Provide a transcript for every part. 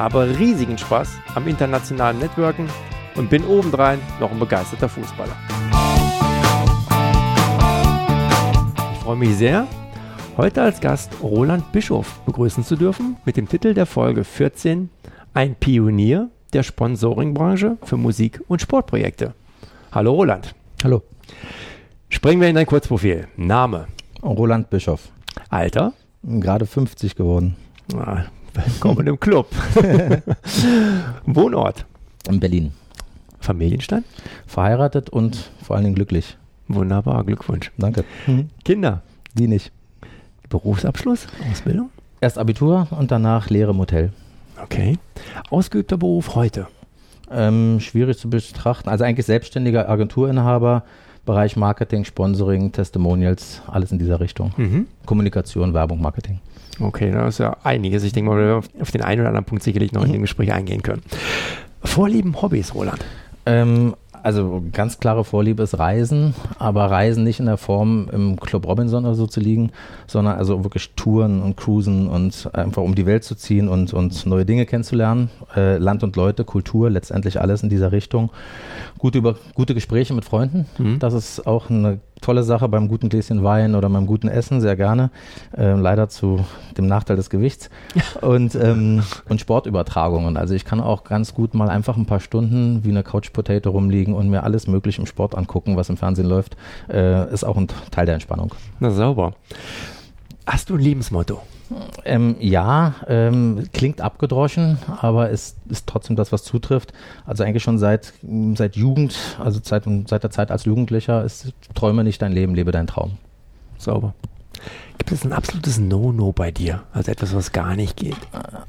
habe riesigen Spaß am internationalen Networken und bin obendrein noch ein begeisterter Fußballer. Ich freue mich sehr, heute als Gast Roland Bischof begrüßen zu dürfen mit dem Titel der Folge 14 Ein Pionier der Sponsoringbranche für Musik- und Sportprojekte. Hallo Roland. Hallo. Springen wir in dein Kurzprofil. Name. Roland Bischof. Alter. Gerade 50 geworden. Ah, willkommen im Club. Wohnort. In Berlin. Familienstand. Verheiratet und vor allen Dingen glücklich. Wunderbar, Glückwunsch. Danke. Kinder. Die nicht. Berufsabschluss, Ausbildung. Erst Abitur und danach Lehre im Hotel. Okay. Ausgeübter Beruf heute. Ähm, schwierig zu betrachten. Also eigentlich selbstständiger Agenturinhaber, Bereich Marketing, Sponsoring, Testimonials, alles in dieser Richtung. Mhm. Kommunikation, Werbung, Marketing. Okay, da ist ja einiges. Ich denke mal, wir auf den einen oder anderen Punkt sicherlich noch in dem Gespräch eingehen können. Vorlieben, Hobbys, Roland. Ähm, also ganz klare Vorliebe ist Reisen, aber Reisen nicht in der Form im Club Robinson oder so zu liegen, sondern also wirklich Touren und Cruisen und einfach um die Welt zu ziehen und, und neue Dinge kennenzulernen. Äh, Land und Leute, Kultur, letztendlich alles in dieser Richtung. Gute, über, gute Gespräche mit Freunden, Mhm. das ist auch eine tolle Sache beim guten Gläschen Wein oder beim guten Essen, sehr gerne. Äh, leider zu dem Nachteil des Gewichts. Und, ähm, und Sportübertragungen. Also ich kann auch ganz gut mal einfach ein paar Stunden wie eine Couch Potato rumliegen und mir alles mögliche im Sport angucken, was im Fernsehen läuft. Äh, ist auch ein Teil der Entspannung. Na sauber. Hast du ein Lebensmotto? Ähm, ja, ähm, klingt abgedroschen, aber es ist trotzdem das, was zutrifft. Also eigentlich schon seit, seit Jugend, also seit, seit der Zeit als Jugendlicher, ist träume nicht dein Leben, lebe deinen Traum. Sauber. Gibt es ein absolutes No-No bei dir? Also etwas, was gar nicht geht?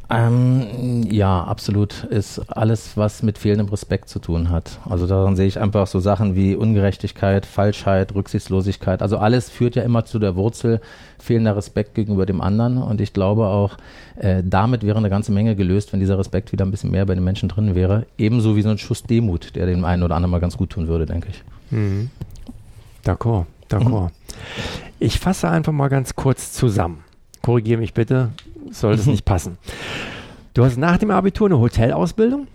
Ähm, ja, absolut. Ist alles, was mit fehlendem Respekt zu tun hat. Also daran sehe ich einfach so Sachen wie Ungerechtigkeit, Falschheit, Rücksichtslosigkeit. Also alles führt ja immer zu der Wurzel fehlender Respekt gegenüber dem anderen. Und ich glaube auch, äh, damit wäre eine ganze Menge gelöst, wenn dieser Respekt wieder ein bisschen mehr bei den Menschen drin wäre. Ebenso wie so ein Schuss Demut, der dem einen oder anderen mal ganz gut tun würde, denke ich. Mhm. D'accord, d'accord. Ich fasse einfach mal ganz kurz zusammen. Korrigiere mich bitte, sollte es nicht passen. Du hast nach dem Abitur eine Hotelausbildung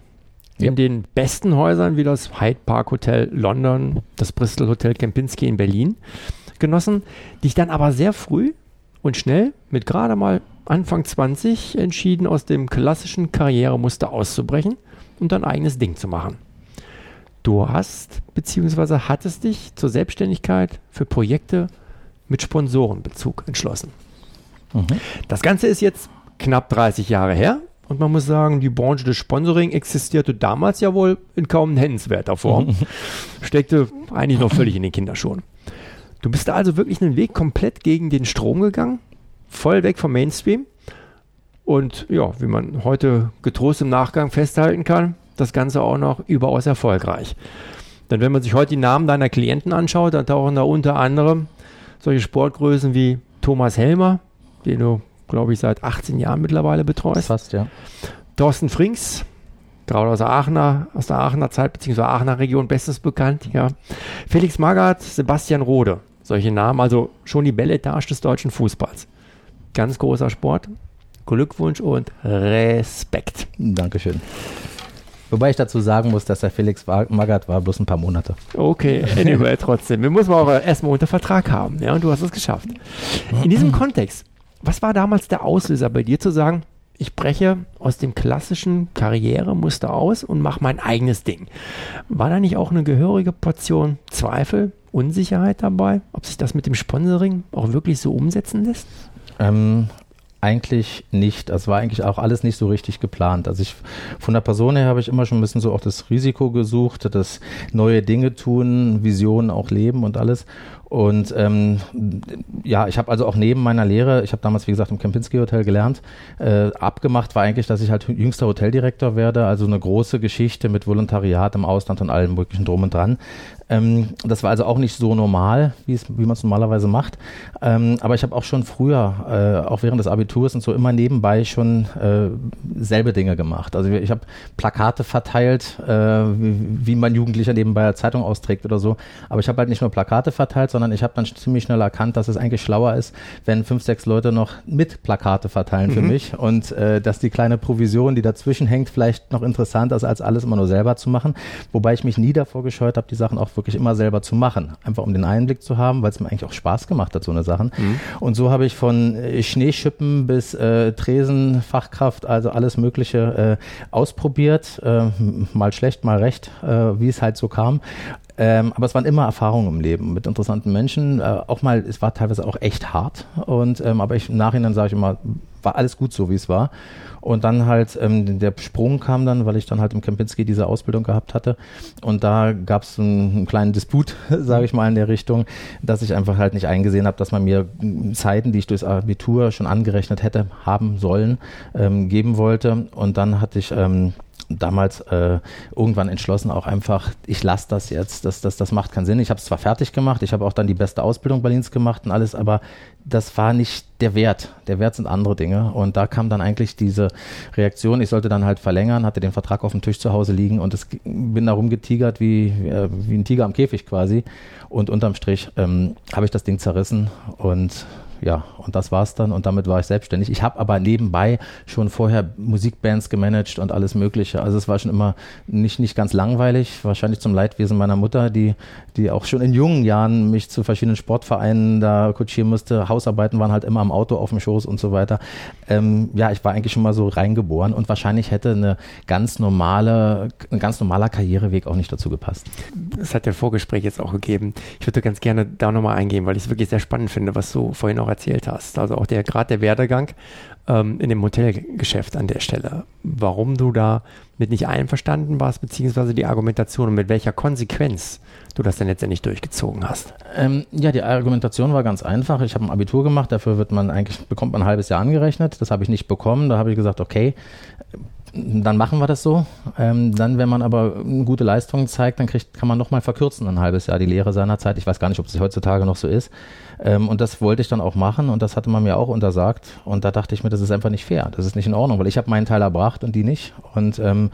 in den besten Häusern wie das Hyde Park Hotel London, das Bristol Hotel Kempinski in Berlin genossen, dich dann aber sehr früh und schnell mit gerade mal Anfang 20 entschieden, aus dem klassischen Karrieremuster auszubrechen und dein eigenes Ding zu machen. Du hast bzw. hattest dich zur Selbstständigkeit für Projekte mit Sponsorenbezug entschlossen. Mhm. Das Ganze ist jetzt knapp 30 Jahre her und man muss sagen, die Branche des Sponsoring existierte damals ja wohl in kaum nennenswerter Form. Steckte eigentlich noch völlig in den Kinderschuhen. Du bist da also wirklich einen Weg komplett gegen den Strom gegangen, voll weg vom Mainstream und ja, wie man heute getrost im Nachgang festhalten kann, das Ganze auch noch überaus erfolgreich. Denn wenn man sich heute die Namen deiner Klienten anschaut, dann tauchen da unter anderem solche Sportgrößen wie Thomas Helmer, den du, glaube ich, seit 18 Jahren mittlerweile betreust. Fast, ja. Thorsten Frings, gerade aus der Aachener, aus der Aachener Zeit, beziehungsweise Aachener Region bestens bekannt, ja. Felix Magath, Sebastian Rode, solche Namen, also schon die Belletage des deutschen Fußballs. Ganz großer Sport. Glückwunsch und Respekt. Dankeschön. Wobei ich dazu sagen muss, dass der Felix Magath war bloß ein paar Monate. Okay, anyway, trotzdem. Wir müssen auch erstmal unter Vertrag haben, ja, und du hast es geschafft. In diesem Kontext, was war damals der Auslöser bei dir zu sagen, ich breche aus dem klassischen Karrieremuster aus und mache mein eigenes Ding? War da nicht auch eine gehörige Portion Zweifel, Unsicherheit dabei, ob sich das mit dem Sponsoring auch wirklich so umsetzen lässt? Ähm, eigentlich nicht. Das war eigentlich auch alles nicht so richtig geplant. Also ich von der Person her habe ich immer schon ein bisschen so auch das Risiko gesucht, das neue Dinge tun, Visionen auch leben und alles. Und ähm, ja, ich habe also auch neben meiner Lehre, ich habe damals, wie gesagt, im Kempinski Hotel gelernt, äh, abgemacht war eigentlich, dass ich halt jüngster Hoteldirektor werde, also eine große Geschichte mit Volontariat im Ausland und allem möglichen drum und dran. Ähm, das war also auch nicht so normal, wie man es normalerweise macht. Ähm, aber ich habe auch schon früher, äh, auch während des Abiturs und so, immer nebenbei schon äh, selbe Dinge gemacht. Also ich habe Plakate verteilt, äh, wie, wie man Jugendlicher nebenbei eine Zeitung austrägt oder so. Aber ich habe halt nicht nur Plakate verteilt, sondern ich habe dann ziemlich schnell erkannt, dass es eigentlich schlauer ist, wenn fünf, sechs Leute noch mit Plakate verteilen mhm. für mich und äh, dass die kleine Provision, die dazwischen hängt, vielleicht noch interessanter ist, als alles immer nur selber zu machen. Wobei ich mich nie davor gescheut habe, die Sachen auch wirklich immer selber zu machen. Einfach um den Einblick zu haben, weil es mir eigentlich auch Spaß gemacht hat, so eine Sachen. Mhm. Und so habe ich von äh, Schneeschippen bis äh, Tresenfachkraft, also alles Mögliche äh, ausprobiert. Äh, mal schlecht, mal recht, äh, wie es halt so kam. Ähm, aber es waren immer Erfahrungen im Leben mit interessanten Menschen. Äh, auch mal, es war teilweise auch echt hart. Und ähm, aber ich im Nachhinein sage ich immer, war alles gut so, wie es war. Und dann halt ähm, der Sprung kam dann, weil ich dann halt im Kempinski diese Ausbildung gehabt hatte. Und da gab es einen, einen, kleinen Disput, sage ich mal, in der Richtung, dass ich einfach halt nicht eingesehen habe, dass man mir Zeiten, die ich durchs Abitur schon angerechnet hätte, haben sollen, ähm, geben wollte. Und dann hatte ich ähm, damals äh, irgendwann entschlossen, auch einfach, ich lasse das jetzt, das, das, das macht keinen Sinn. Ich habe es zwar fertig gemacht, ich habe auch dann die beste Ausbildung Berlins gemacht und alles, aber das war nicht der Wert. Der Wert sind andere Dinge. Und da kam dann eigentlich diese Reaktion, ich sollte dann halt verlängern, hatte den Vertrag auf dem Tisch zu Hause liegen und es, bin da rumgetigert wie, äh, wie ein Tiger am Käfig quasi. Und unterm Strich ähm, habe ich das Ding zerrissen und ja, und das war's dann und damit war ich selbstständig. Ich habe aber nebenbei schon vorher Musikbands gemanagt und alles Mögliche. Also es war schon immer nicht, nicht ganz langweilig, wahrscheinlich zum Leidwesen meiner Mutter, die, die auch schon in jungen Jahren mich zu verschiedenen Sportvereinen da kutschieren musste. Hausarbeiten waren halt immer am Auto auf dem Schoß und so weiter. Ähm, ja, ich war eigentlich schon mal so reingeboren und wahrscheinlich hätte eine ganz normale, ein ganz normaler Karriereweg auch nicht dazu gepasst. Das hat der Vorgespräch jetzt auch gegeben. Ich würde ganz gerne da nochmal eingehen, weil ich es wirklich sehr spannend finde, was du vorhin auch auch erzählt hast. Also auch der gerade der Werdegang ähm, in dem Hotelgeschäft an der Stelle. Warum du da mit nicht einverstanden warst, beziehungsweise die Argumentation und mit welcher Konsequenz du das denn letztendlich durchgezogen hast. Ähm, ja, die Argumentation war ganz einfach. Ich habe ein Abitur gemacht, dafür wird man eigentlich, bekommt man ein halbes Jahr angerechnet. Das habe ich nicht bekommen. Da habe ich gesagt, okay, dann machen wir das so. Ähm, dann, wenn man aber gute Leistung zeigt, dann kriegt, kann man nochmal verkürzen ein halbes Jahr die Lehre seiner Zeit. Ich weiß gar nicht, ob es heutzutage noch so ist. Ähm, und das wollte ich dann auch machen und das hatte man mir auch untersagt. Und da dachte ich mir, das ist einfach nicht fair. Das ist nicht in Ordnung, weil ich habe meinen Teil erbracht und die nicht. Und, ähm,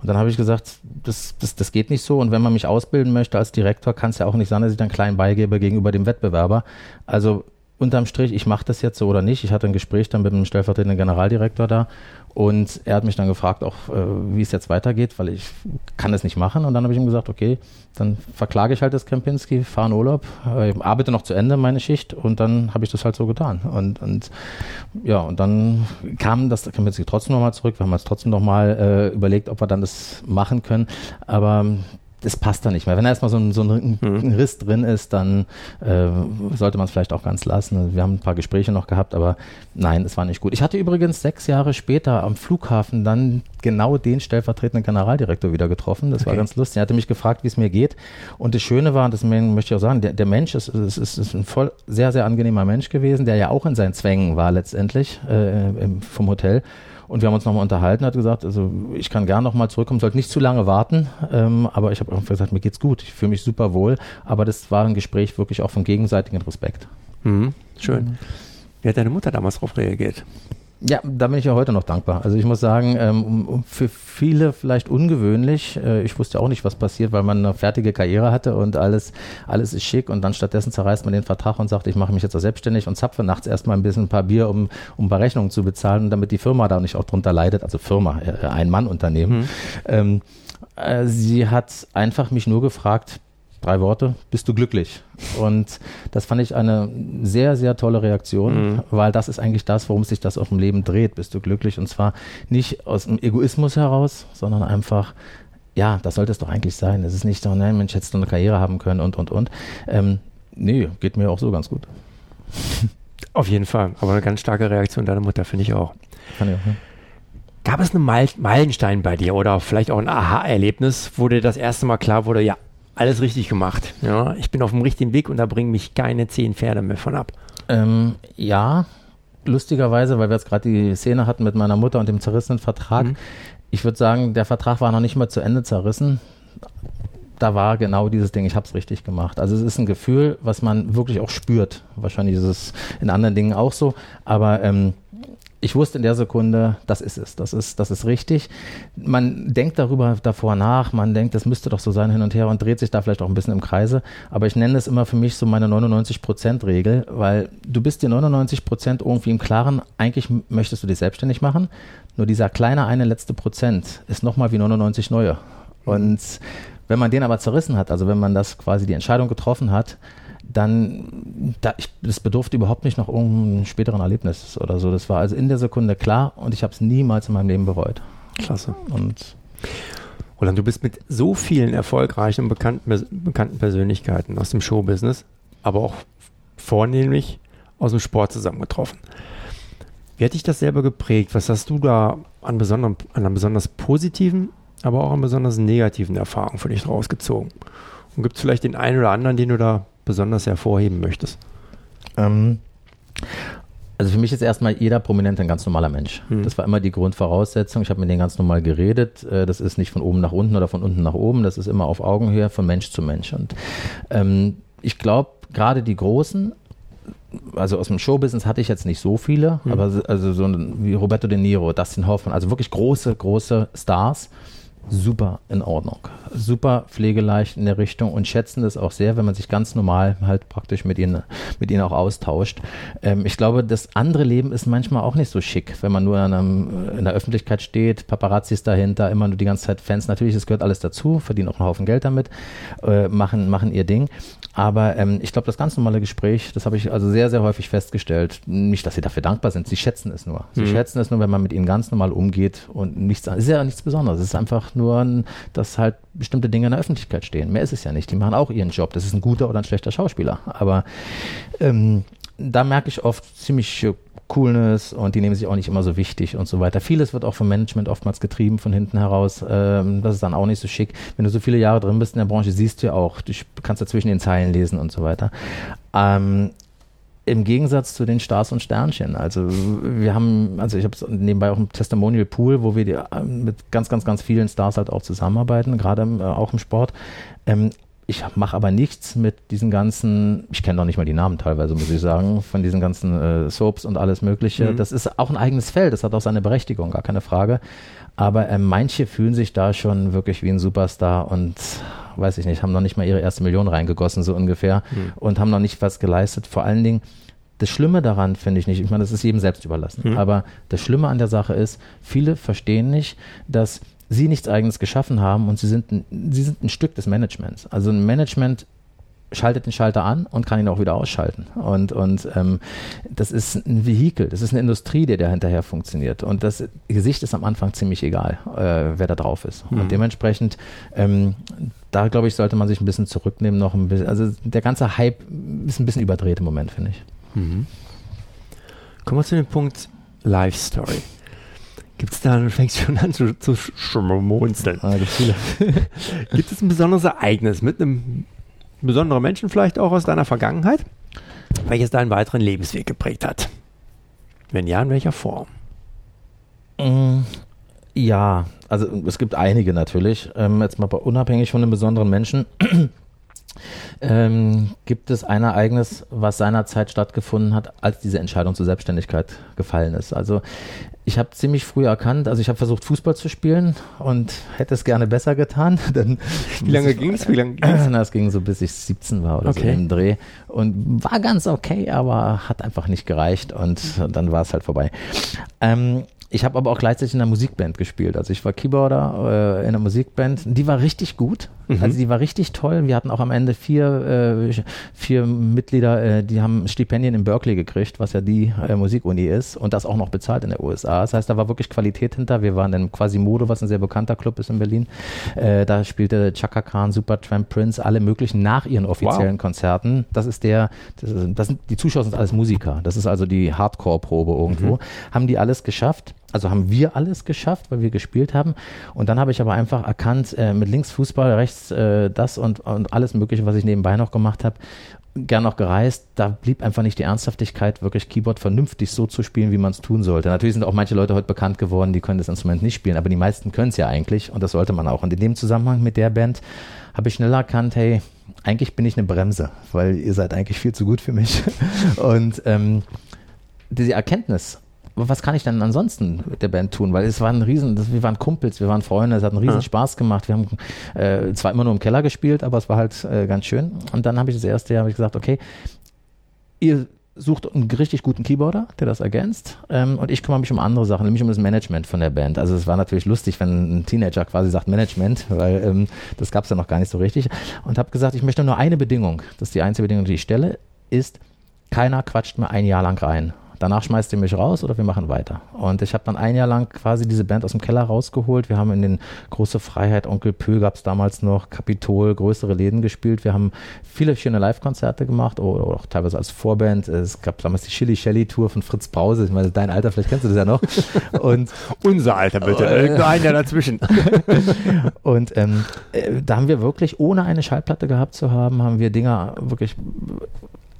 und dann habe ich gesagt, das, das, das geht nicht so. Und wenn man mich ausbilden möchte als Direktor, kann es ja auch nicht sein, dass ich dann klein beigebe gegenüber dem Wettbewerber. Also unterm Strich, ich mache das jetzt so oder nicht. Ich hatte ein Gespräch dann mit dem stellvertretenden Generaldirektor da und er hat mich dann gefragt, auch äh, wie es jetzt weitergeht, weil ich kann es nicht machen. Und dann habe ich ihm gesagt, okay, dann verklage ich halt das Kempinski, fahre in Urlaub, äh, arbeite noch zu Ende meine Schicht und dann habe ich das halt so getan. Und, und ja, und dann kam das Kempinski trotzdem nochmal zurück. Wir haben uns trotzdem nochmal äh, überlegt, ob wir dann das machen können. Aber das passt da nicht mehr. Wenn da erstmal so ein, so ein, mhm. Riss drin ist, dann äh, sollte man es vielleicht auch ganz lassen. Wir haben ein paar Gespräche noch gehabt, aber nein, es war nicht gut. Ich hatte übrigens sechs Jahre später am Flughafen dann genau den stellvertretenden Generaldirektor wieder getroffen. Das okay. war ganz lustig. Er hatte mich gefragt, wie es mir geht. Und das Schöne war, das möchte ich auch sagen, der, der Mensch ist, ist, ist, ist ein voll sehr, sehr angenehmer Mensch gewesen, der ja auch in seinen Zwängen war letztendlich äh, vom Hotel. Und wir haben uns nochmal unterhalten, hat gesagt, also ich kann gern nochmal zurückkommen, sollte nicht zu lange warten, ähm, aber ich habe einfach gesagt, mir geht's gut, ich fühle mich super wohl. Aber das war ein Gespräch wirklich auch von gegenseitigem Respekt. Mhm, schön. Mhm. Wie hat deine Mutter damals darauf reagiert? Ja, da bin ich ja heute noch dankbar. Also ich muss sagen, ähm, für viele vielleicht ungewöhnlich. Äh, ich wusste auch nicht, was passiert, weil man eine fertige Karriere hatte und alles, alles ist schick und dann stattdessen zerreißt man den Vertrag und sagt, ich mache mich jetzt auch selbstständig und zapfe nachts erstmal ein bisschen ein paar Bier, um, um ein paar Rechnungen zu bezahlen, damit die Firma da nicht auch drunter leidet. Also Firma, äh, ein Mann-Unternehmen. Mhm. Ähm, äh, sie hat einfach mich nur gefragt, drei Worte, bist du glücklich? Und das fand ich eine sehr, sehr tolle Reaktion, mhm. weil das ist eigentlich das, worum sich das auf dem Leben dreht. Bist du glücklich? Und zwar nicht aus dem Egoismus heraus, sondern einfach, ja, das sollte es doch eigentlich sein. Es ist nicht so, nein, Mensch, hättest du eine Karriere haben können und, und, und. Ähm, nee, geht mir auch so ganz gut. Auf jeden Fall. Aber eine ganz starke Reaktion deiner Mutter, finde ich auch. Kann ich auch, ne? Gab es einen Meilenstein bei dir oder vielleicht auch ein Aha-Erlebnis, wo dir das erste Mal klar wurde, ja, alles richtig gemacht. Ja, ich bin auf dem richtigen Weg und da bringen mich keine zehn Pferde mehr von ab. Ähm, ja, lustigerweise, weil wir jetzt gerade die Szene hatten mit meiner Mutter und dem zerrissenen Vertrag. Mhm. Ich würde sagen, der Vertrag war noch nicht mal zu Ende zerrissen. Da war genau dieses Ding, ich habe es richtig gemacht. Also es ist ein Gefühl, was man wirklich auch spürt. Wahrscheinlich ist es in anderen Dingen auch so, aber ähm, ich wusste in der Sekunde, das ist es, das ist, das ist richtig. Man denkt darüber davor nach, man denkt, das müsste doch so sein hin und her und dreht sich da vielleicht auch ein bisschen im Kreise. Aber ich nenne es immer für mich so meine 99%-Regel, weil du bist dir 99% irgendwie im Klaren, eigentlich möchtest du dich selbstständig machen, nur dieser kleine eine letzte Prozent ist nochmal wie 99 neue. Und wenn man den aber zerrissen hat, also wenn man das quasi die Entscheidung getroffen hat, dann, da, ich, das bedurfte überhaupt nicht noch irgendeinem späteren Erlebnis oder so. Das war also in der Sekunde klar und ich habe es niemals in meinem Leben bereut. Klasse. Und Roland, du bist mit so vielen erfolgreichen und bekannten, bekannten Persönlichkeiten aus dem Showbusiness, aber auch vornehmlich aus dem Sport zusammengetroffen. Wie hat dich das selber geprägt? Was hast du da an, besonderen, an einer besonders positiven, aber auch an besonders negativen Erfahrungen für dich rausgezogen? Und gibt es vielleicht den einen oder anderen, den du da besonders hervorheben möchtest? Ähm, also für mich ist erstmal jeder Prominente ein ganz normaler Mensch. Mhm. Das war immer die Grundvoraussetzung. Ich habe mit denen ganz normal geredet. Äh, das ist nicht von oben nach unten oder von unten nach oben. Das ist immer auf Augenhöhe von Mensch zu Mensch. Und ähm, ich glaube, gerade die Großen, also aus dem Showbusiness hatte ich jetzt nicht so viele, mhm. aber also so wie Roberto De Niro, Dustin Hoffman, also wirklich große, große Stars super in Ordnung. Super pflegeleicht in der Richtung und schätzen das auch sehr, wenn man sich ganz normal halt praktisch mit ihnen, mit ihnen auch austauscht. Ähm, ich glaube, das andere Leben ist manchmal auch nicht so schick, wenn man nur in, einem, in der Öffentlichkeit steht, Paparazzis dahinter, immer nur die ganze Zeit Fans. Natürlich, es gehört alles dazu, verdienen auch einen Haufen Geld damit, äh, machen, machen ihr Ding. Aber ähm, ich glaube, das ganz normale Gespräch, das habe ich also sehr, sehr häufig festgestellt. Nicht, dass sie dafür dankbar sind, sie schätzen es nur. Sie mhm. schätzen es nur, wenn man mit ihnen ganz normal umgeht und nichts, ist ja nichts Besonderes. Es ist einfach nur, dass halt bestimmte Dinge in der Öffentlichkeit stehen. Mehr ist es ja nicht. Die machen auch ihren Job. Das ist ein guter oder ein schlechter Schauspieler. Aber ähm, da merke ich oft ziemlich Coolness und die nehmen sich auch nicht immer so wichtig und so weiter. Vieles wird auch vom Management oftmals getrieben von hinten heraus. Ähm, das ist dann auch nicht so schick. Wenn du so viele Jahre drin bist in der Branche, siehst du ja auch, du kannst ja zwischen den Zeilen lesen und so weiter. Ähm, im Gegensatz zu den Stars und Sternchen. Also wir haben, also ich habe nebenbei auch ein Testimonial Pool, wo wir die, äh, mit ganz, ganz, ganz vielen Stars halt auch zusammenarbeiten, gerade äh, auch im Sport. Ähm, ich mache aber nichts mit diesen ganzen, ich kenne noch nicht mal die Namen teilweise, muss ich sagen, von diesen ganzen äh, Soaps und alles Mögliche. Mhm. Das ist auch ein eigenes Feld, das hat auch seine Berechtigung, gar keine Frage. Aber äh, manche fühlen sich da schon wirklich wie ein Superstar und weiß ich nicht, haben noch nicht mal ihre erste Million reingegossen, so ungefähr, mhm. und haben noch nicht was geleistet. Vor allen Dingen, das Schlimme daran finde ich nicht, ich meine, das ist jedem selbst überlassen, mhm. aber das Schlimme an der Sache ist, viele verstehen nicht, dass sie nichts eigenes geschaffen haben und sie sind ein, sie sind ein Stück des Managements. Also ein Management schaltet den Schalter an und kann ihn auch wieder ausschalten. Und, und ähm, das ist ein Vehikel, das ist eine Industrie, die da hinterher funktioniert. Und das Gesicht ist am Anfang ziemlich egal, äh, wer da drauf ist. Mhm. Und dementsprechend, ähm, da glaube ich, sollte man sich ein bisschen zurücknehmen, noch ein bisschen. Also der ganze Hype ist ein bisschen überdreht im Moment, finde ich. Mhm. Kommen wir zu dem Punkt Life Story. Gibt es da, du fängst schon an zu, zu schmunzeln. Ah, gibt es ein besonderes Ereignis mit einem besonderen Menschen vielleicht auch aus deiner Vergangenheit, welches deinen weiteren Lebensweg geprägt hat? Wenn ja, in welcher Form? Mm, ja, also es gibt einige natürlich. Ähm, jetzt mal unabhängig von einem besonderen Menschen ähm, gibt es ein Ereignis, was seinerzeit stattgefunden hat, als diese Entscheidung zur Selbstständigkeit gefallen ist. Also ich habe ziemlich früh erkannt, also ich habe versucht Fußball zu spielen und hätte es gerne besser getan. Dann Wie lange ging es? Wie lange ging's? Das ging so bis ich 17 war oder okay. so im Dreh und war ganz okay, aber hat einfach nicht gereicht und dann war es halt vorbei. Ähm, ich habe aber auch gleichzeitig in einer Musikband gespielt. Also ich war Keyboarder äh, in einer Musikband. Die war richtig gut. Mhm. Also die war richtig toll. Wir hatten auch am Ende vier, äh, vier Mitglieder, äh, die haben Stipendien in Berkeley gekriegt, was ja die äh, Musikuni ist und das auch noch bezahlt in der USA. Das heißt, da war wirklich Qualität hinter. Wir waren in Quasimodo, was ein sehr bekannter Club ist in Berlin. Äh, da spielte Chaka Khan, Supertramp, Prince, alle möglichen nach ihren offiziellen wow. Konzerten. Das ist der, das, ist, das sind, die Zuschauer sind alles Musiker. Das ist also die Hardcore-Probe irgendwo. Mhm. Haben die alles geschafft Also haben wir alles geschafft, weil wir gespielt haben. Und dann habe ich aber einfach erkannt, äh, mit links Fußball, rechts äh, das und, und alles Mögliche, was ich nebenbei noch gemacht habe, gern noch gereist. Da blieb einfach nicht die Ernsthaftigkeit, wirklich Keyboard vernünftig so zu spielen, wie man es tun sollte. Natürlich sind auch manche Leute heute bekannt geworden, die können das Instrument nicht spielen, aber die meisten können es ja eigentlich und das sollte man auch. Und in dem Zusammenhang mit der Band habe ich schnell erkannt, hey, eigentlich bin ich eine Bremse, weil ihr seid eigentlich viel zu gut für mich. Und ähm, diese Erkenntnis, was kann ich denn ansonsten mit der Band tun? Weil es war ein Riesen, wir waren Kumpels, wir waren Freunde, es hat einen riesen ja. Spaß gemacht. Wir haben äh, zwar immer nur im Keller gespielt, aber es war halt äh, ganz schön. Und dann habe ich das erste Jahr ich gesagt, okay, ihr sucht einen richtig guten Keyboarder, der das ergänzt. Ähm, und ich kümmere mich um andere Sachen, nämlich um das Management von der Band. Also es war natürlich lustig, wenn ein Teenager quasi sagt Management, weil ähm, das gab es ja noch gar nicht so richtig. Und habe gesagt, ich möchte nur eine Bedingung, das ist die einzige Bedingung, die ich stelle, ist, keiner quatscht mir ein Jahr lang rein. Danach schmeißt ihr mich raus oder wir machen weiter. Und ich habe dann ein Jahr lang quasi diese Band aus dem Keller rausgeholt. Wir haben in den Große Freiheit, Onkel Pö gab es damals noch, Kapitol, größere Läden gespielt. Wir haben viele schöne Live-Konzerte gemacht oder auch teilweise als Vorband. Es gab damals die Chili Shelly Tour von Fritz Brause. Ich meine, dein Alter, vielleicht kennst du das ja noch. Und Unser Alter bitte, äh, irgendein Jahr dazwischen. und ähm, äh, da haben wir wirklich, ohne eine Schallplatte gehabt zu haben, haben wir Dinger wirklich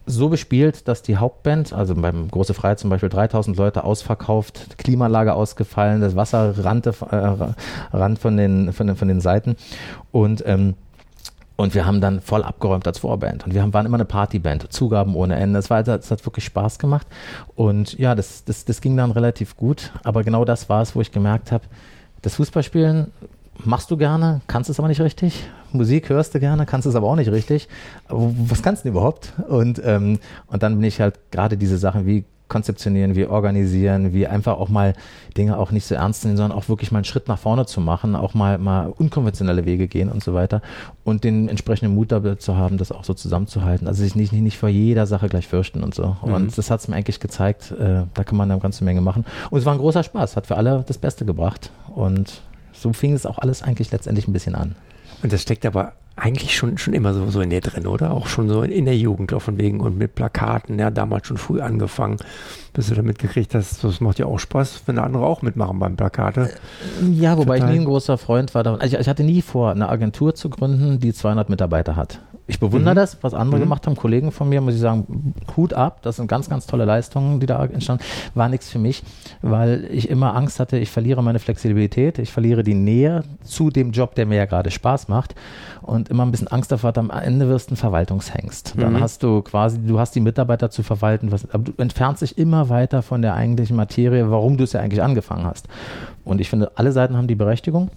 so bespielt, dass die Hauptband, also beim Große Freiheit zum Beispiel 3000 Leute ausverkauft, Klimaanlage ausgefallen, das Wasser rannte äh, rand von den, von den, von den Seiten und ähm, und wir haben dann voll abgeräumt als Vorband. Und wir haben, waren immer eine Partyband, Zugaben ohne Ende. War, das hat wirklich Spaß gemacht. Und ja, das, das, das ging dann relativ gut. Aber genau das war es, wo ich gemerkt habe, das Fußballspielen machst du gerne, kannst es aber nicht richtig. Musik hörst du gerne, kannst es aber auch nicht richtig. Was kannst du denn überhaupt? Und, ähm, und dann bin ich halt gerade diese Sachen wie konzeptionieren, wie organisieren, wie einfach auch mal Dinge auch nicht so ernst nehmen, sondern auch wirklich mal einen Schritt nach vorne zu machen, auch mal, mal unkonventionelle Wege gehen und so weiter und den entsprechenden Mut dabei zu haben, das auch so zusammenzuhalten. Also sich nicht, nicht, nicht vor jeder Sache gleich fürchten und so. Mhm. Und das hat es mir eigentlich gezeigt, äh, da kann man eine ganze Menge machen. Und es war ein großer Spaß, hat für alle das Beste gebracht und so fing es auch alles eigentlich letztendlich ein bisschen an. Und das steckt aber eigentlich schon, schon immer so, so in dir drin, oder? Auch schon so in, in der Jugend, auch von wegen und mit Plakaten, ja, damals schon früh angefangen, bis du damit gekriegt hast, das macht ja auch Spaß, wenn andere auch mitmachen beim Plakate. Ja, wobei Total. ich nie ein großer Freund war davon. Also ich, ich hatte nie vor, eine Agentur zu gründen, die 200 Mitarbeiter hat ich bewundere mhm. das, was andere mhm. gemacht haben. Kollegen von mir, muss ich sagen, Hut ab. Das sind ganz, ganz tolle Leistungen, die da entstanden. War nichts für mich, weil ich immer Angst hatte, ich verliere meine Flexibilität, ich verliere die Nähe zu dem Job, der mir ja gerade Spaß macht und immer ein bisschen Angst davor hat, am Ende wirst du ein Verwaltungshengst. Dann mhm. hast du quasi, du hast die Mitarbeiter zu verwalten, was, aber du entfernst dich immer weiter von der eigentlichen Materie, warum du es ja eigentlich angefangen hast. Und ich finde, alle Seiten haben die Berechtigung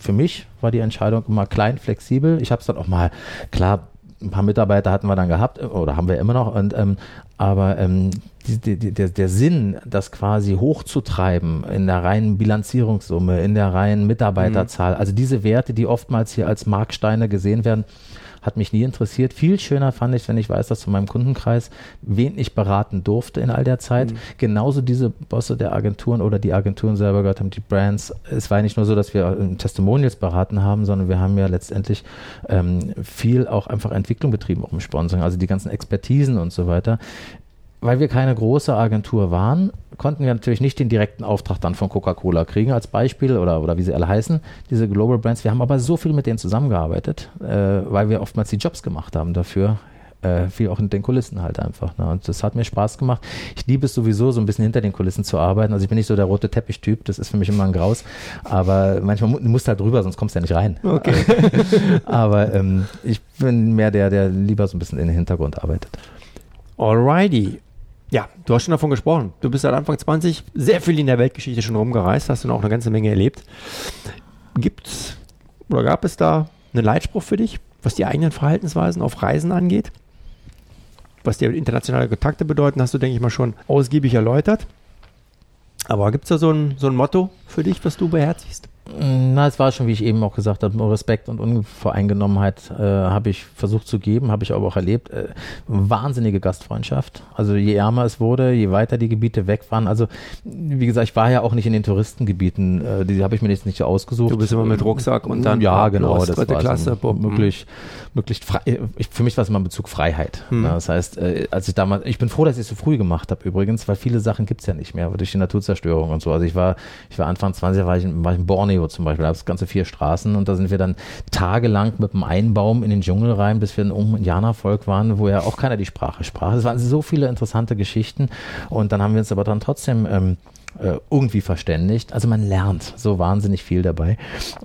für mich war die Entscheidung immer klein, flexibel. Ich habe es dann auch mal, klar, ein paar Mitarbeiter hatten wir dann gehabt oder haben wir immer noch. Und, ähm, aber ähm, die, die, der, der Sinn, das quasi hochzutreiben in der reinen Bilanzierungssumme, in der reinen Mitarbeiterzahl, mhm. also diese Werte, die oftmals hier als Marksteine gesehen werden, hat mich nie interessiert. Viel schöner fand ich, wenn ich weiß, dass zu meinem Kundenkreis, wen ich beraten durfte in all der Zeit, mhm. genauso diese Bosse der Agenturen oder die Agenturen selber gehört haben, die Brands. Es war ja nicht nur so, dass wir ähm, Testimonials beraten haben, sondern wir haben ja letztendlich ähm, viel auch einfach Entwicklung betrieben, auch im Sponsoring, also die ganzen Expertisen und so weiter weil wir keine große Agentur waren, konnten wir natürlich nicht den direkten Auftrag dann von Coca-Cola kriegen als Beispiel oder, oder wie sie alle heißen, diese Global Brands. Wir haben aber so viel mit denen zusammengearbeitet, äh, weil wir oftmals die Jobs gemacht haben dafür. Äh, viel auch in den Kulissen halt einfach. Ne? Und das hat mir Spaß gemacht. Ich liebe es sowieso, so ein bisschen hinter den Kulissen zu arbeiten. Also ich bin nicht so der rote Teppich-Typ, das ist für mich immer ein Graus. Aber manchmal mu musst du halt drüber, sonst kommst du ja nicht rein. Okay. aber ähm, ich bin mehr der, der lieber so ein bisschen in den Hintergrund arbeitet. Alrighty. Ja, du hast schon davon gesprochen. Du bist seit Anfang 20 sehr viel in der Weltgeschichte schon rumgereist, hast du auch eine ganze Menge erlebt. Gibt's oder gab es da einen Leitspruch für dich, was die eigenen Verhaltensweisen auf Reisen angeht? Was dir internationale Kontakte bedeuten, hast du, denke ich mal, schon ausgiebig erläutert. Aber gibt es da so ein, so ein Motto für dich, was du beherzigst? Na, es war schon, wie ich eben auch gesagt habe, Respekt und Unvoreingenommenheit äh, habe ich versucht zu geben, habe ich aber auch erlebt. Äh, wahnsinnige Gastfreundschaft. Also je ärmer es wurde, je weiter die Gebiete weg waren. Also wie gesagt, ich war ja auch nicht in den Touristengebieten. Äh, die habe ich mir jetzt nicht so ausgesucht. Du bist immer mit Rucksack und dann ja genau, das war Klasse, so möglich, möglichst frei. Ich, für mich war es immer ein Bezug Freiheit. Hm. das heißt, äh, als ich damals, ich bin froh, dass ich es so früh gemacht habe übrigens, weil viele Sachen gibt es ja nicht mehr durch die Naturzerstörung und so. Also ich war, ich war Anfang 20 war ich, war ich in Borneo zum Beispiel, da gab es ganze vier Straßen und da sind wir dann tagelang mit einem Einbaum in den Dschungel rein, bis wir ein Indianervolk waren, wo ja auch keiner die Sprache sprach. Es waren so viele interessante Geschichten und dann haben wir uns aber dann trotzdem ähm, äh, irgendwie verständigt. Also man lernt so wahnsinnig viel dabei.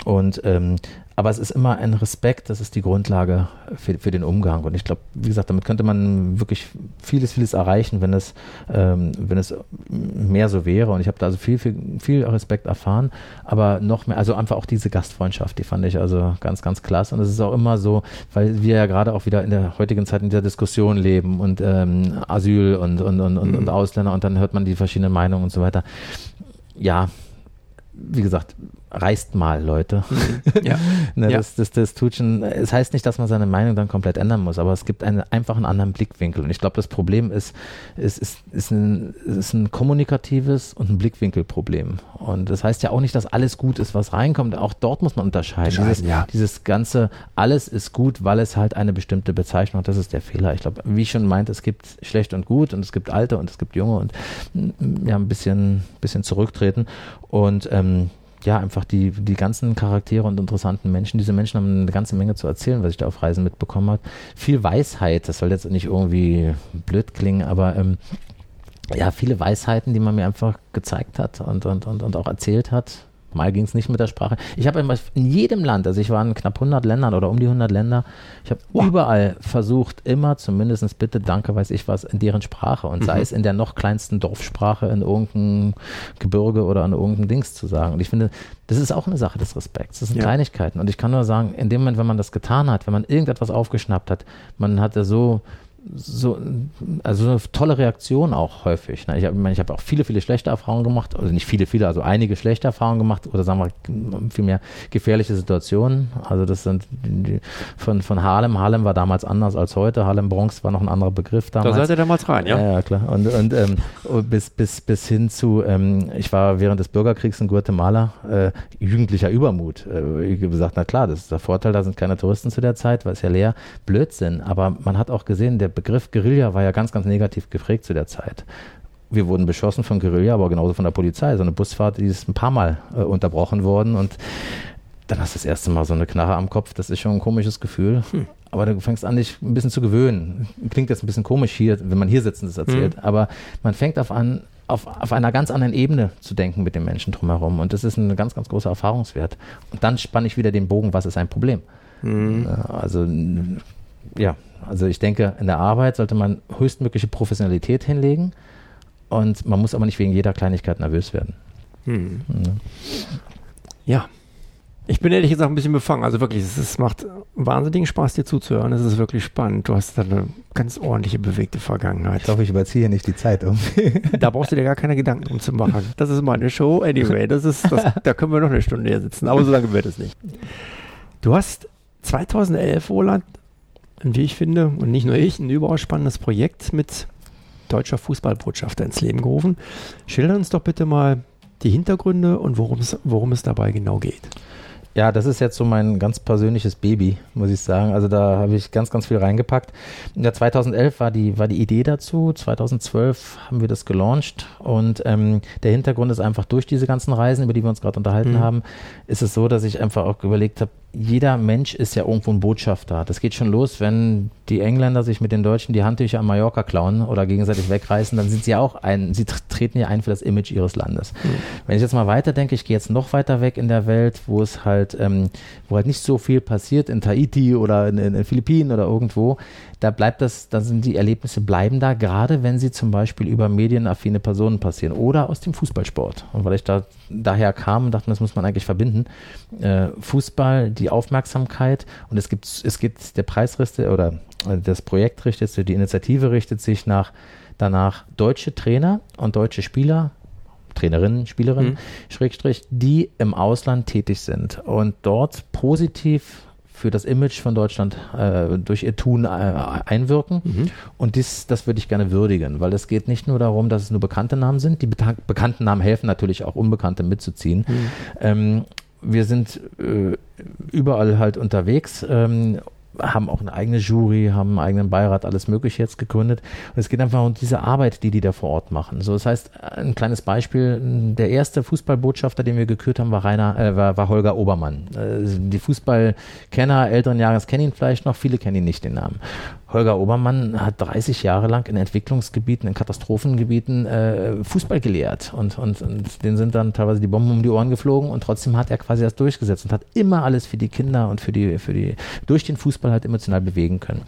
Und ähm, aber es ist immer ein Respekt, das ist die Grundlage für, für den Umgang. Und ich glaube, wie gesagt, damit könnte man wirklich vieles, vieles erreichen, wenn es, ähm, wenn es mehr so wäre. Und ich habe da also viel, viel, viel Respekt erfahren, aber noch mehr, also einfach auch diese Gastfreundschaft, die fand ich also ganz, ganz klasse. Und es ist auch immer so, weil wir ja gerade auch wieder in der heutigen Zeit in dieser Diskussion leben und ähm, Asyl und, und, und, und, mhm. und Ausländer und dann hört man die verschiedenen Meinungen und so weiter. Ja, wie gesagt, reist mal, Leute. Ja. ne, ja. Das, das, das tut schon, es heißt nicht, dass man seine Meinung dann komplett ändern muss, aber es gibt einen, einfach einen anderen Blickwinkel. Und ich glaube, das Problem ist, ist, ist, ist, ein, ist ein kommunikatives und ein Blickwinkelproblem. Und das heißt ja auch nicht, dass alles gut ist, was reinkommt. Auch dort muss man unterscheiden. Dieses, ja. dieses ganze, alles ist gut, weil es halt eine bestimmte Bezeichnung hat. Das ist der Fehler. Ich glaube, wie ich schon meinte, es gibt schlecht und gut und es gibt alte und es gibt junge und ja, ein bisschen, bisschen zurücktreten. Und ähm, ja, einfach die, die ganzen Charaktere und interessanten Menschen. Diese Menschen haben eine ganze Menge zu erzählen, was ich da auf Reisen mitbekommen habe. Viel Weisheit, das soll jetzt nicht irgendwie blöd klingen, aber ähm, ja, viele Weisheiten, die man mir einfach gezeigt hat und, und, und, und auch erzählt hat. Mal ging es nicht mit der Sprache. Ich habe in jedem Land, also ich war in knapp 100 Ländern oder um die 100 Länder, ich habe wow. überall versucht, immer zumindest bitte, danke, weiß ich was, in deren Sprache und mhm. sei es in der noch kleinsten Dorfsprache in irgendeinem Gebirge oder an irgendeinem Dings zu sagen. Und ich finde, das ist auch eine Sache des Respekts. Das sind ja. Kleinigkeiten. Und ich kann nur sagen, in dem Moment, wenn man das getan hat, wenn man irgendetwas aufgeschnappt hat, man hatte so so, also eine tolle Reaktion auch häufig. Ne? Ich habe ich hab auch viele, viele schlechte Erfahrungen gemacht, also nicht viele, viele, also einige schlechte Erfahrungen gemacht oder sagen wir vielmehr gefährliche Situationen. Also das sind die, von, von Harlem. Harlem war damals anders als heute. Harlem Bronx war noch ein anderer Begriff damals. Da seid ihr damals rein, ja? Ja, ja klar. Und, und ähm, bis, bis, bis hin zu, ähm, ich war während des Bürgerkriegs in Guatemala, äh, jugendlicher Übermut. Äh, ich gesagt, na klar, das ist der Vorteil, da sind keine Touristen zu der Zeit, weil es ja leer, Blödsinn. Aber man hat auch gesehen, der Begriff Guerilla war ja ganz, ganz negativ geprägt zu der Zeit. Wir wurden beschossen von Guerilla, aber genauso von der Polizei. So eine Busfahrt, die ist ein paar Mal äh, unterbrochen worden und dann hast du das erste Mal so eine Knarre am Kopf. Das ist schon ein komisches Gefühl. Hm. Aber du fängst an, dich ein bisschen zu gewöhnen. Klingt jetzt ein bisschen komisch hier, wenn man hier sitzt und das erzählt. Hm. Aber man fängt auf an, auf, auf einer ganz anderen Ebene zu denken mit den Menschen drumherum. Und das ist ein ganz, ganz großer Erfahrungswert. Und dann spanne ich wieder den Bogen, was ist ein Problem? Mhm. Also, ja, also ich denke, in der Arbeit sollte man höchstmögliche Professionalität hinlegen und man muss aber nicht wegen jeder Kleinigkeit nervös werden. Hm. Ja. Ich bin ehrlich gesagt ein bisschen befangen. Also wirklich, es, es macht wahnsinnigen Spaß, dir zuzuhören. Es ist wirklich spannend. Du hast da eine ganz ordentliche, bewegte Vergangenheit. Ich glaube, ich überziehe nicht die Zeit um. da brauchst du dir gar keine Gedanken drum zu machen. Das ist meine Show. Anyway, das ist, das, da können wir noch eine Stunde hier sitzen. Aber so lange wird es nicht. Du hast 2011, Roland, wie ich finde, und nicht nur ich, ein überaus spannendes Projekt mit deutscher Fußballbotschafter ins Leben gerufen. Schilder uns doch bitte mal die Hintergründe und worum es, worum es dabei genau geht. Ja, das ist jetzt so mein ganz persönliches Baby, muss ich sagen. Also da habe ich ganz, ganz viel reingepackt. Ja, 2011 war die, war die Idee dazu. 2012 haben wir das gelauncht. Und ähm, der Hintergrund ist einfach durch diese ganzen Reisen, über die wir uns gerade unterhalten mhm. haben, ist es so, dass ich einfach auch überlegt habe, jeder Mensch ist ja irgendwo ein Botschafter. Das geht schon los, wenn die Engländer sich mit den Deutschen die Handtücher an Mallorca klauen oder gegenseitig wegreißen, dann sind sie auch ein, sie treten ja ein für das Image ihres Landes. Mhm. Wenn ich jetzt mal weiterdenke, ich gehe jetzt noch weiter weg in der Welt, wo es halt, ähm, wo halt nicht so viel passiert, in Tahiti oder in, in den Philippinen oder irgendwo, da bleibt das, da sind die Erlebnisse bleiben da, gerade wenn sie zum Beispiel über medienaffine Personen passieren oder aus dem Fußballsport. Und weil ich da daher kam und dachte, das muss man eigentlich verbinden. Äh, Fußball, die Aufmerksamkeit und es gibt, es gibt der Preis oder äh, das Projekt richtet sich, die Initiative richtet sich nach danach deutsche Trainer und deutsche Spieler Trainerinnen, Spielerinnen, mhm. Schrägstrich, die im Ausland tätig sind und dort positiv für das Image von Deutschland äh, durch ihr Tun äh, einwirken. Mhm. Und dies, das würde ich gerne würdigen, weil es geht nicht nur darum, dass es nur bekannte Namen sind. Die bekannten Namen helfen natürlich auch Unbekannte mitzuziehen. Mhm. Ähm, wir sind äh, überall halt unterwegs ähm, haben auch eine eigene Jury, haben einen eigenen Beirat, alles Mögliche jetzt gegründet. Und es geht einfach um diese Arbeit, die die da vor Ort machen. So, das heißt, ein kleines Beispiel: Der erste Fußballbotschafter, den wir gekürt haben, war Rainer, äh, war, war Holger Obermann. Äh, die Fußballkenner älteren Jahres kennen ihn vielleicht noch, viele kennen ihn nicht den Namen. Holger Obermann hat 30 Jahre lang in Entwicklungsgebieten, in Katastrophengebieten äh, Fußball gelehrt und, und, und denen sind dann teilweise die Bomben um die Ohren geflogen und trotzdem hat er quasi das durchgesetzt und hat immer alles für die Kinder und für die, für die, durch den Fußball halt emotional bewegen können.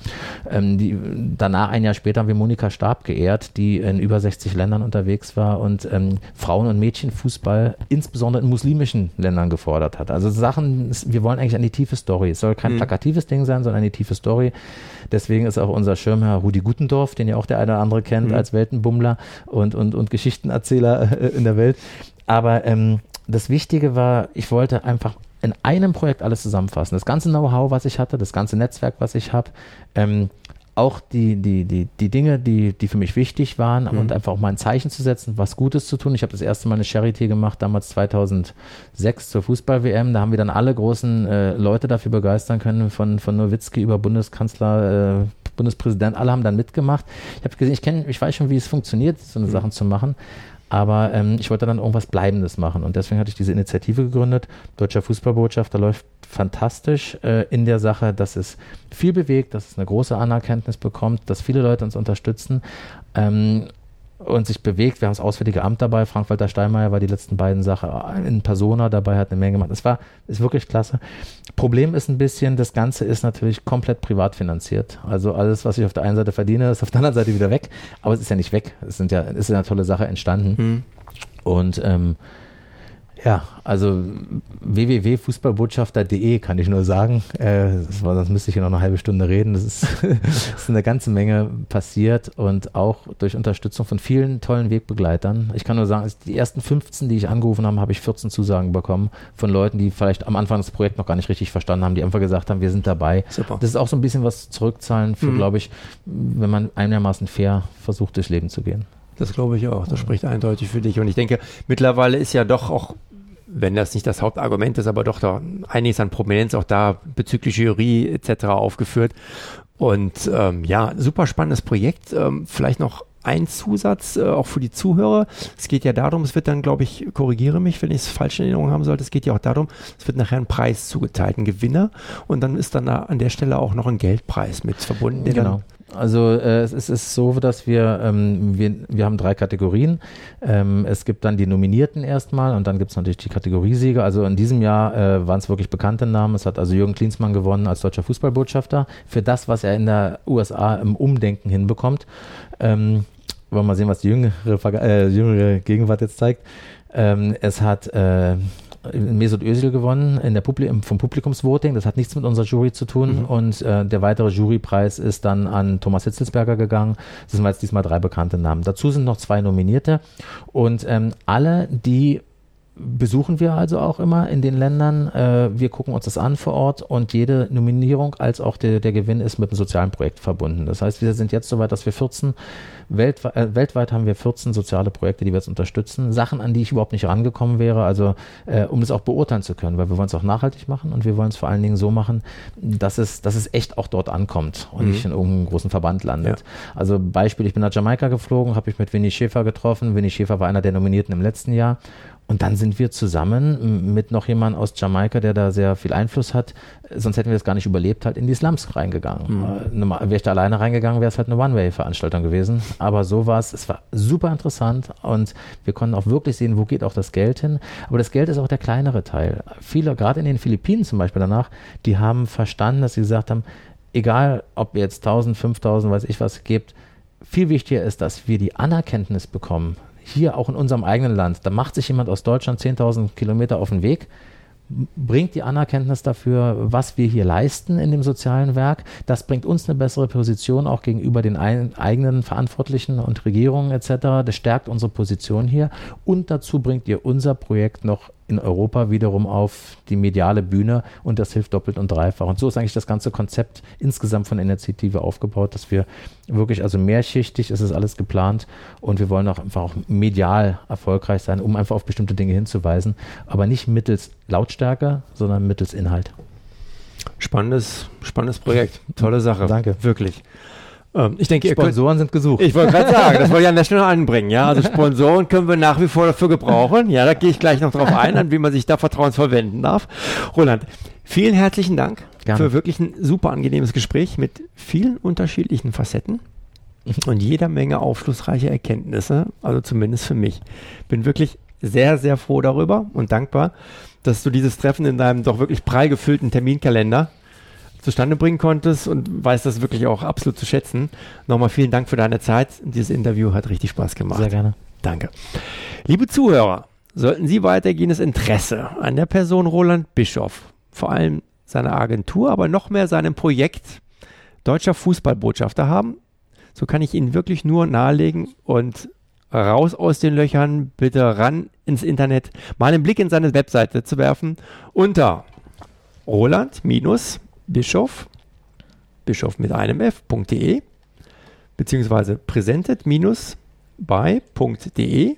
Ähm, die, danach, ein Jahr später, haben wir Monika Stab geehrt, die in über 60 Ländern unterwegs war und ähm, Frauen- und Mädchenfußball insbesondere in muslimischen Ländern gefordert hat. Also Sachen, wir wollen eigentlich an die tiefe Story. Es soll kein mhm. plakatives Ding sein, sondern eine tiefe Story. Deswegen ist auch unser Schirmherr Rudi Gutendorf, den ja auch der eine oder andere kennt mhm. als Weltenbummler und, und, und Geschichtenerzähler äh, in der Welt. Aber ähm, das Wichtige war, ich wollte einfach in einem Projekt alles zusammenfassen. Das ganze Know-how, was ich hatte, das ganze Netzwerk, was ich habe, ähm, auch die, die, die, die Dinge, die, die für mich wichtig waren mhm. und einfach auch mal ein Zeichen zu setzen, was Gutes zu tun. Ich habe das erste Mal eine Charity gemacht, damals 2006 zur Fußball-WM. Da haben wir dann alle großen äh, Leute dafür begeistern können, von, von Nowitzki über Bundeskanzler, äh, Bundespräsident, alle haben dann mitgemacht. Ich habe gesehen, ich kenne, ich weiß schon, wie es funktioniert, so eine mhm. Sachen zu machen. Aber ähm, ich wollte dann irgendwas Bleibendes machen und deswegen hatte ich diese Initiative gegründet. Deutscher Fußballbotschafter läuft fantastisch äh, in der Sache, dass es viel bewegt, dass es eine große Anerkenntnis bekommt, dass viele Leute uns unterstützen. Ähm, und sich bewegt. Wir haben das Auswärtige Amt dabei. Frank-Walter Steinmeier war die letzten beiden Sachen in Persona dabei, hat eine Menge gemacht. Das war, ist wirklich klasse. Problem ist ein bisschen, das Ganze ist natürlich komplett privat finanziert. Also alles, was ich auf der einen Seite verdiene, ist auf der anderen Seite wieder weg. Aber es ist ja nicht weg. Es sind ja, es ist ja eine tolle Sache entstanden. Mhm. Und ähm, ja, also www.fußballbotschafter.de kann ich nur sagen. Äh, das war, sonst müsste ich ja noch eine halbe Stunde reden. Das ist, ist eine ganze Menge passiert und auch durch Unterstützung von vielen tollen Wegbegleitern. Ich kann nur sagen, die ersten 15, die ich angerufen habe, habe ich 14 Zusagen bekommen von Leuten, die vielleicht am Anfang das Projekt noch gar nicht richtig verstanden haben, die einfach gesagt haben, wir sind dabei. Super. Das ist auch so ein bisschen was zurückzahlen für, mhm. glaube ich, wenn man einigermaßen fair versucht, durchs Leben zu gehen. Das glaube ich auch. Das spricht eindeutig für dich. Und ich denke, mittlerweile ist ja doch auch wenn das nicht das Hauptargument ist, aber doch da einiges an Prominenz auch da bezüglich Jury etc. aufgeführt. Und ähm, ja, super spannendes Projekt. Ähm, vielleicht noch ein Zusatz, äh, auch für die Zuhörer. Es geht ja darum, es wird dann, glaube ich, korrigiere mich, wenn ich es falsch in Erinnerung haben sollte, es geht ja auch darum, es wird nachher ein Preis zugeteilt, ein Gewinner und dann ist dann an der Stelle auch noch ein Geldpreis mit verbunden. genau. Also äh, es, ist, so, dass wir, ähm, wir, wir haben drei Kategorien. Ähm, es gibt dann die Nominierten erstmal und dann gibt es natürlich die Kategoriesieger. Also in diesem Jahr äh, waren es wirklich bekannte Namen. Es hat also Jürgen Klinsmann gewonnen als deutscher Fußballbotschafter für das, was er in der USA im Umdenken hinbekommt. Ähm, wollen wir mal sehen, was die jüngere, äh, jüngere Gegenwart jetzt zeigt. Ähm, es hat äh, Mesut Özil gewonnen in der Publi vom Publikumsvoting. Das hat nichts mit unserer Jury zu tun. Mhm. Und äh, der weitere Jurypreis ist dann an Thomas Hitzelsberger gegangen. Das sind jetzt diesmal drei bekannte Namen. Dazu sind noch zwei Nominierte. Und ähm, alle, die besuchen wir also auch immer in den Ländern. Äh, wir gucken uns das an vor Ort und jede Nominierung als auch der, der Gewinn ist mit einem sozialen Projekt verbunden. Das heißt, wir sind jetzt soweit, dass wir 14 weltweit, äh, weltweit haben wir 14 soziale Projekte, die wir jetzt unterstützen. Sachen, an die ich überhaupt nicht rangekommen wäre, also äh, um es auch beurteilen zu können, weil wir wollen es auch nachhaltig machen und wir wollen es vor allen Dingen so machen, dass es, dass es echt auch dort ankommt und mhm. nicht in irgendeinem großen Verband landet. Ja. Also Beispiel, ich bin nach Jamaika geflogen, habe ich mit Winnie Schäfer getroffen. Winnie Schäfer war einer der Nominierten im letzten Jahr und dann sind wir zusammen mit noch jemand aus Jamaika, der da sehr viel Einfluss hat, sonst hätten wir das gar nicht überlebt, halt in die Slums reingegangen. Mhm. Äh, wäre ich da alleine reingegangen, wäre es halt eine One-Way-Veranstaltung gewesen. Aber so war es, es war super interessant und wir konnten auch wirklich sehen, wo geht auch das Geld hin. Aber das Geld ist auch der kleinere Teil. Viele, gerade in den Philippinen zum Beispiel danach, die haben verstanden, dass sie gesagt haben, egal ob ihr jetzt 1000, 5000, weiß ich was gibt, viel wichtiger ist, dass wir die Anerkenntnis bekommen, hier auch in unserem eigenen Land, da macht sich jemand aus Deutschland 10.000 Kilometer auf den Weg bringt die Anerkenntnis dafür, was wir hier leisten in dem sozialen Werk. Das bringt uns eine bessere Position auch gegenüber den eigenen Verantwortlichen und Regierungen etc. Das stärkt unsere Position hier und dazu bringt ihr unser Projekt noch in Europa wiederum auf die mediale Bühne und das hilft doppelt und dreifach. Und so ist eigentlich das ganze Konzept insgesamt von Initiative aufgebaut, dass wir wirklich, also mehrschichtig ist es alles geplant und wir wollen auch einfach auch medial erfolgreich sein, um einfach auf bestimmte Dinge hinzuweisen, aber nicht mittels Lautstärke, sondern mittels Inhalt. Spannendes, spannendes Projekt. Tolle Sache. Danke. Wirklich. Ähm, ich denke, Sponsoren könnt, sind gesucht. Ich wollte gerade sagen, das wollte ich an der Stelle anbringen. Ja, also Sponsoren können wir nach wie vor dafür gebrauchen. Ja, da gehe ich gleich noch drauf ein, an wie man sich da vertrauensvoll wenden darf. Roland, vielen herzlichen Dank Gerne. für wirklich ein super angenehmes Gespräch mit vielen unterschiedlichen Facetten und jeder Menge aufschlussreicher Erkenntnisse. Also zumindest für mich. Bin wirklich sehr, sehr froh darüber und dankbar, dass du dieses Treffen in deinem doch wirklich prall gefüllten Terminkalender zustande bringen konntest und weiß das wirklich auch absolut zu schätzen. Nochmal vielen Dank für deine Zeit. Dieses Interview hat richtig Spaß gemacht. Sehr gerne. Danke. Liebe Zuhörer, sollten Sie weitergehendes Interesse an der Person Roland Bischoff, vor allem seiner Agentur, aber noch mehr seinem Projekt Deutscher Fußballbotschafter haben, so kann ich Ihnen wirklich nur nahelegen und raus aus den Löchern, bitte ran ins Internet, mal einen Blick in seine Webseite zu werfen unter Roland- Bischof, Bischof mit einem F.de, beziehungsweise presented-by.de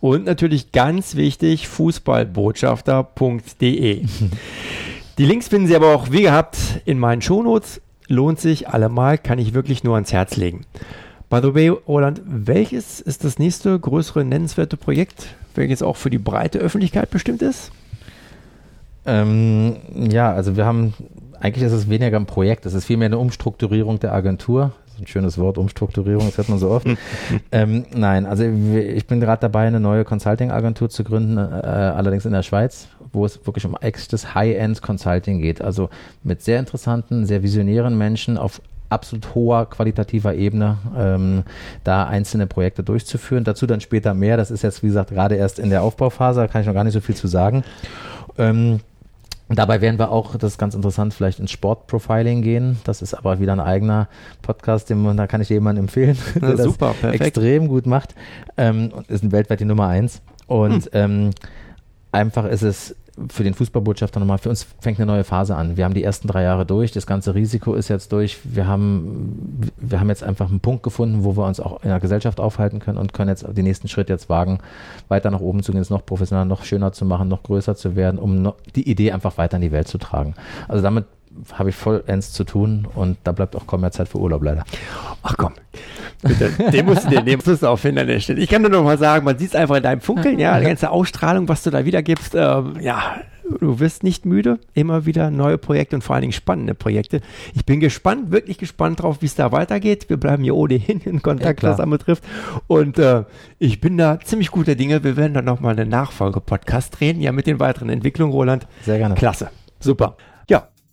und natürlich ganz wichtig fußballbotschafter.de. Die Links finden Sie aber auch wie gehabt in meinen Shownotes. Lohnt sich allemal, kann ich wirklich nur ans Herz legen. By the way, Roland, welches ist das nächste größere nennenswerte Projekt, welches auch für die breite Öffentlichkeit bestimmt ist? Ähm, ja, also wir haben eigentlich ist es weniger ein Projekt, es ist vielmehr eine Umstrukturierung der Agentur. Das ist ein schönes Wort, Umstrukturierung, das hört man so oft. ähm, nein, also ich bin gerade dabei, eine neue Consulting-Agentur zu gründen, äh, allerdings in der Schweiz, wo es wirklich um echtes High-End-Consulting geht. Also mit sehr interessanten, sehr visionären Menschen auf absolut hoher qualitativer Ebene ähm, da einzelne Projekte durchzuführen. Dazu dann später mehr. Das ist jetzt, wie gesagt, gerade erst in der Aufbauphase, da kann ich noch gar nicht so viel zu sagen. Ähm, Dabei werden wir auch, das ist ganz interessant, vielleicht ins Sportprofiling gehen. Das ist aber wieder ein eigener Podcast, den, da kann ich jemanden empfehlen, der ja, super, das perfekt. extrem gut macht. Ähm, und ist weltweit die Nummer eins. Und hm. ähm, einfach ist es für den Fußballbotschafter nochmal, für uns fängt eine neue Phase an. Wir haben die ersten drei Jahre durch, das ganze Risiko ist jetzt durch. Wir haben, wir haben jetzt einfach einen Punkt gefunden, wo wir uns auch in der Gesellschaft aufhalten können und können jetzt den nächsten Schritt jetzt wagen, weiter nach oben zu gehen, es noch professioneller, noch schöner zu machen, noch größer zu werden, um noch die Idee einfach weiter in die Welt zu tragen. Also damit habe ich vollends zu tun und da bleibt auch kaum mehr Zeit für Urlaub leider. Ach komm, bitte, den musst du dir nehmen, musst du auch finden an der Stelle. Ich kann nur noch mal sagen, man sieht es einfach in deinem Funkeln, ja, die ganze Ausstrahlung, was du da wiedergibst, ähm, ja, du wirst nicht müde, immer wieder neue Projekte und vor allen Dingen spannende Projekte. Ich bin gespannt, wirklich gespannt drauf, wie es da weitergeht. Wir bleiben hier ohnehin in Kontakt, ja, was das betrifft. Und äh, ich bin da ziemlich guter Dinge. Wir werden dann nochmal eine Nachfolge-Podcast drehen, ja, mit den weiteren Entwicklungen, Roland. Sehr gerne. Klasse. Super. Ja,